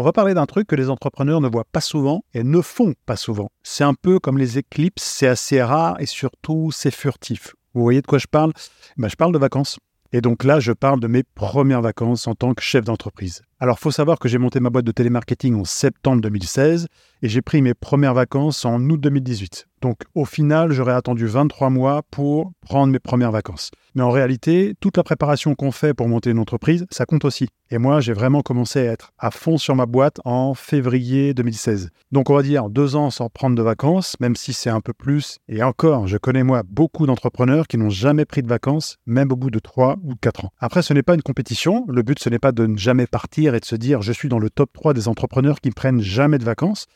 On va parler d'un truc que les entrepreneurs ne voient pas souvent et ne font pas souvent. C'est un peu comme les éclipses, c'est assez rare et surtout c'est furtif. Vous voyez de quoi je parle? Ben, Je parle de vacances. Et donc là, je parle de mes premières vacances en tant que chef d'entreprise. Alors, faut savoir que j'ai monté ma boîte de télémarketing en septembre 2016 et j'ai pris mes premières vacances en août 2018. Donc, au final, j'aurais attendu 23 mois pour prendre mes premières vacances. Mais en réalité, toute la préparation qu'on fait pour monter une entreprise, ça compte aussi. Et moi, j'ai vraiment commencé à être à fond sur ma boîte en février 2016. Donc, on va dire deux ans sans prendre de vacances, même si c'est un peu plus. Et encore, je connais moi beaucoup d'entrepreneurs qui n'ont jamais pris de vacances, même au bout de trois ou quatre ans. Après, ce n'est pas une compétition. Le but, ce n'est pas de ne jamais partir et de se dire je suis dans le top 3 des entrepreneurs qui ne prennent jamais de vacances.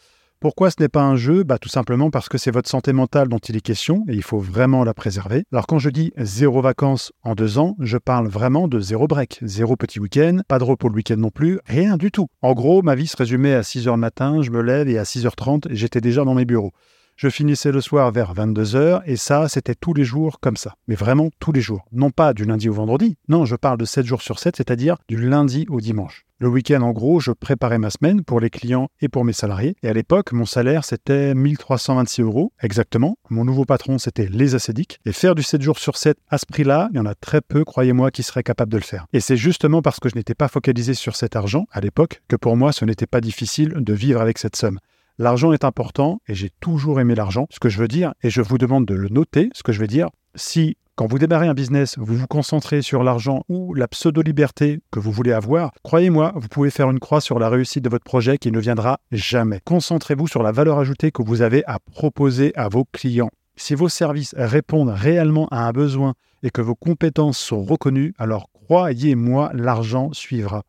Pourquoi ce n'est pas un jeu? Bah, Tout simplement parce que c'est votre santé mentale dont il est question et il faut vraiment la préserver. Alors quand je dis zéro vacances en deux ans, je parle vraiment de zéro break, zéro petit week-end, pas de repos le week-end non plus, rien du tout. En gros, ma vie se résumait à 6h le matin, je me lève et à 6h30, j'étais déjà dans mes bureaux. Je finissais le soir vers 22h et ça, c'était tous les jours comme ça. Mais vraiment tous les jours. Non pas du lundi au vendredi, non, je parle de 7 jours sur 7, c'est-à-dire du lundi au dimanche. Le week-end, en gros, je préparais ma semaine pour les clients et pour mes salariés. Et à l'époque, mon salaire, c'était 1326 euros exactement. Mon nouveau patron, c'était les acédiques. Et faire du 7 jours sur 7 à ce prix-là, il y en a très peu, croyez-moi, qui seraient capables de le faire. Et c'est justement parce que je n'étais pas focalisé sur cet argent à l'époque que pour moi, ce n'était pas difficile de vivre avec cette somme. L'argent est important et j'ai toujours aimé l'argent. Ce que je veux dire, et je vous demande de le noter, ce que je veux dire, si quand vous démarrez un business, vous vous concentrez sur l'argent ou la pseudo-liberté que vous voulez avoir, croyez-moi, vous pouvez faire une croix sur la réussite de votre projet qui ne viendra jamais. Concentrez-vous sur la valeur ajoutée que vous avez à proposer à vos clients. Si vos services répondent réellement à un besoin et que vos compétences sont reconnues, alors croyez-moi, l'argent suivra.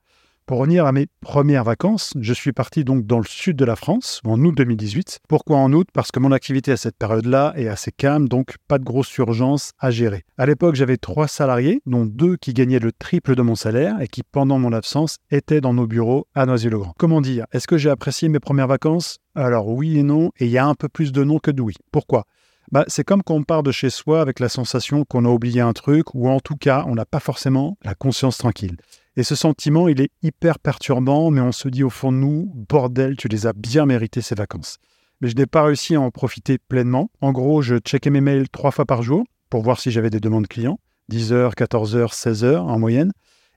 Pour revenir à mes premières vacances, je suis parti donc dans le sud de la France en août 2018. Pourquoi en août? Parce que mon activité à cette période-là est assez calme, donc pas de grosse urgence à gérer. À l'époque, j'avais trois salariés, dont deux qui gagnaient le triple de mon salaire et qui, pendant mon absence, étaient dans nos bureaux à Noisy-le-Grand. Comment dire? Est-ce que j'ai apprécié mes premières vacances? Alors oui et non, et il y a un peu plus de non que de oui. Pourquoi? Bah, c'est comme quand on part de chez soi avec la sensation qu'on a oublié un truc, ou en tout cas, on n'a pas forcément la conscience tranquille. Et ce sentiment, il est hyper perturbant, mais on se dit au fond de nous, bordel, tu les as bien méritées ces vacances. Mais je n'ai pas réussi à en profiter pleinement. En gros, je checkais mes mails trois fois par jour pour voir si j'avais des demandes clients, 10h, 14h, 16h en moyenne.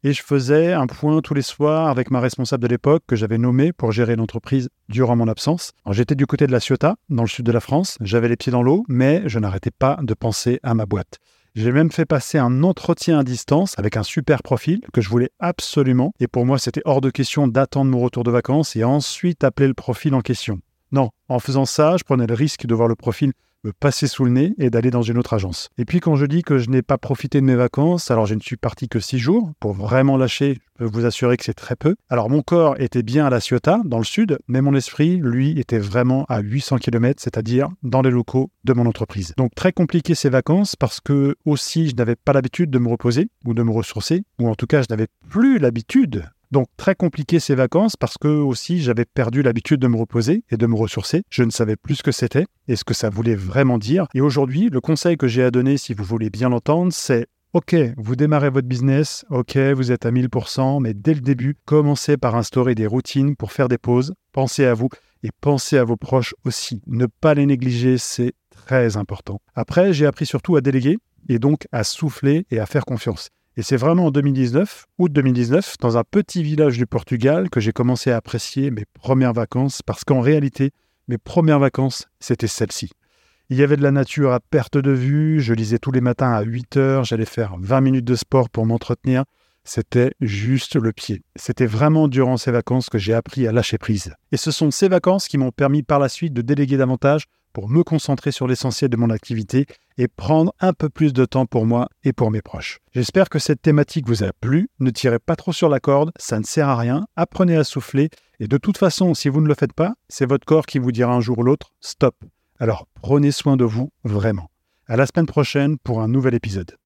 Et je faisais un point tous les soirs avec ma responsable de l'époque que j'avais nommée pour gérer l'entreprise durant mon absence. J'étais du côté de la Ciotat, dans le sud de la France. J'avais les pieds dans l'eau, mais je n'arrêtais pas de penser à ma boîte. J'ai même fait passer un entretien à distance avec un super profil que je voulais absolument. Et pour moi, c'était hors de question d'attendre mon retour de vacances et ensuite appeler le profil en question. Non, en faisant ça, je prenais le risque de voir le profil me passer sous le nez et d'aller dans une autre agence. Et puis quand je dis que je n'ai pas profité de mes vacances, alors je ne suis parti que six jours pour vraiment lâcher. Je peux vous assurer que c'est très peu. Alors mon corps était bien à la Ciotat, dans le sud, mais mon esprit, lui, était vraiment à 800 km, c'est-à-dire dans les locaux de mon entreprise. Donc très compliqué ces vacances parce que aussi je n'avais pas l'habitude de me reposer ou de me ressourcer, ou en tout cas je n'avais plus l'habitude donc très compliqué ces vacances parce que aussi j'avais perdu l'habitude de me reposer et de me ressourcer. Je ne savais plus ce que c'était et ce que ça voulait vraiment dire. Et aujourd'hui, le conseil que j'ai à donner, si vous voulez bien l'entendre, c'est Ok, vous démarrez votre business, ok, vous êtes à 1000%, mais dès le début, commencez par instaurer des routines pour faire des pauses, pensez à vous et pensez à vos proches aussi. Ne pas les négliger, c'est très important. Après, j'ai appris surtout à déléguer et donc à souffler et à faire confiance. Et c'est vraiment en 2019, août 2019, dans un petit village du Portugal, que j'ai commencé à apprécier mes premières vacances parce qu'en réalité, Mes premières vacances, c'était celle-ci. Il y avait de la nature à perte de vue, je lisais tous les matins à 8 heures, j'allais faire 20 minutes de sport pour m'entretenir. C'était juste le pied. C'était vraiment durant ces vacances que j'ai appris à lâcher prise. Et ce sont ces vacances qui m'ont permis par la suite de déléguer davantage pour me concentrer sur l'essentiel de mon activité et prendre un peu plus de temps pour moi et pour mes proches. J'espère que cette thématique vous a plu. Ne tirez pas trop sur la corde, ça ne sert à rien. Apprenez à souffler. Et de toute façon, si vous ne le faites pas, c'est votre corps qui vous dira un jour ou l'autre stop. Alors prenez soin de vous vraiment. À la semaine prochaine pour un nouvel épisode.